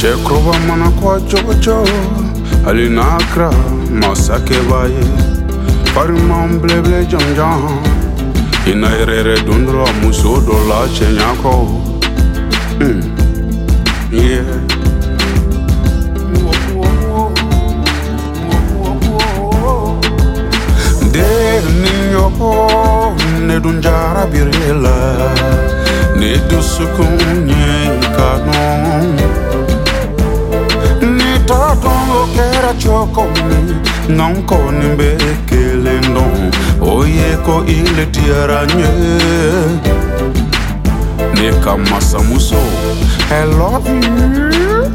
chekroba mana kwa chokocho alinakra masakebaye farimam bleble jamjam ina yɛrɛyɛrɛ don dɔ la muso dɔ la cɛɲa kɔ mm. yeah. Denin yo ne dun jara birela ne dusukun ye choko ni nonko ni mbe ekele ndo oye ko ile tiaranye neka masamuso i love you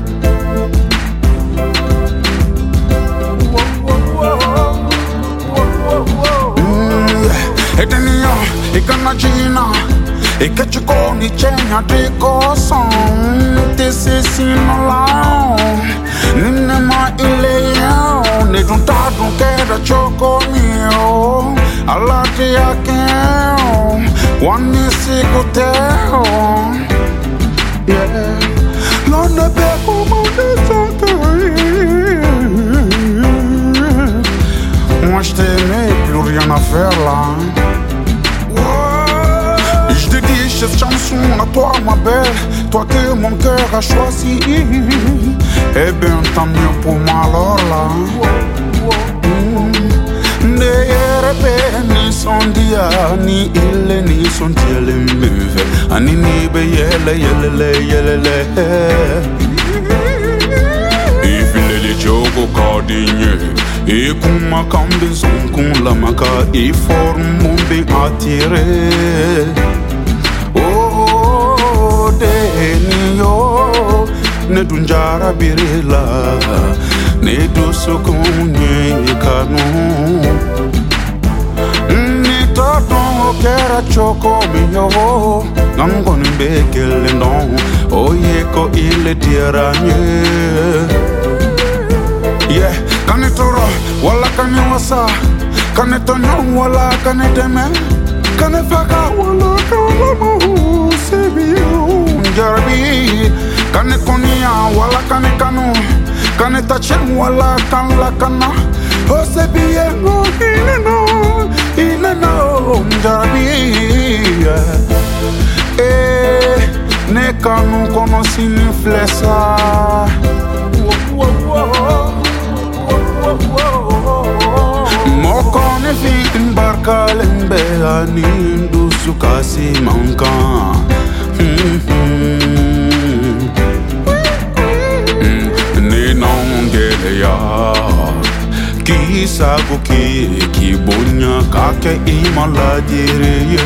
Etenia, ikanachina, ikachikoni chenya tikosan, tisisinola. Yao Ni junta dunkera choko mio Alati yake Wani siku teo Yeah Lona beko mone Moi je t'aimais, plus rien à faire là. Je dédie cette chanson à toi, ma belle, toi que mon cœur a choisi. Eh bien, tant mieux pour moi alors là. le yerepe ni sondia ni ile ni sontiele move ani ni be yele yele le yele le. E ifile le chogo kardinye ekuma kambe zonkun lamaka iform mumbe atire. Oh, oh, oh deni yo ne dunjara birela ne dosokun ye todon kera choko miyo ngangon bekele ndon oye ko ile tiranye yeah kanitoro wala kaniwasa kanitonyo wala kaniteme kanifaka wala kalamu sebiyo njarabi kanikonia wala kanikanu kanitachen wala kanlakana osebiye ineno ineno njarabi eh ne kanu kono sini flesa. Moko ne fin barkalen be anin du sukasi manka. Ne меня, как я им ладерею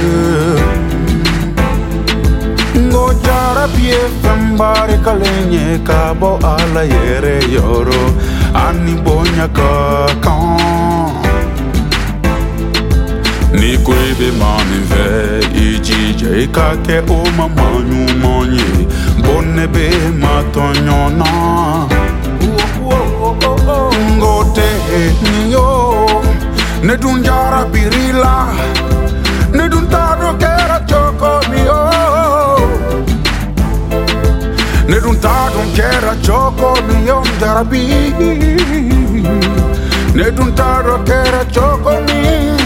Gojara pie fembari kalenye kabo ala yere yoro Ani bonya kakan Ni kwebe mani ve ijije ikake o mamanyu monye Bonne be matonyona Ngote niyo né d'un giara pirilla, né d'un tardo che era gioco mio, né d'un tardo che era gioco mio, derby, né d'un tardo che era gioco mio.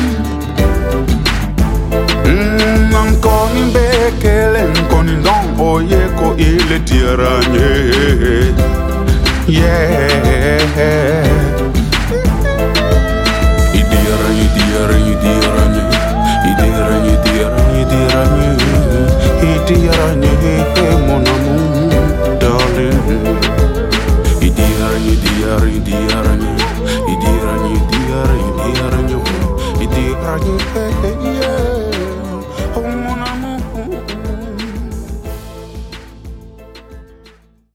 Ancora in bekele, con in don, oye, ko ile tiranye, yeah. на ранню І ти раді, хей,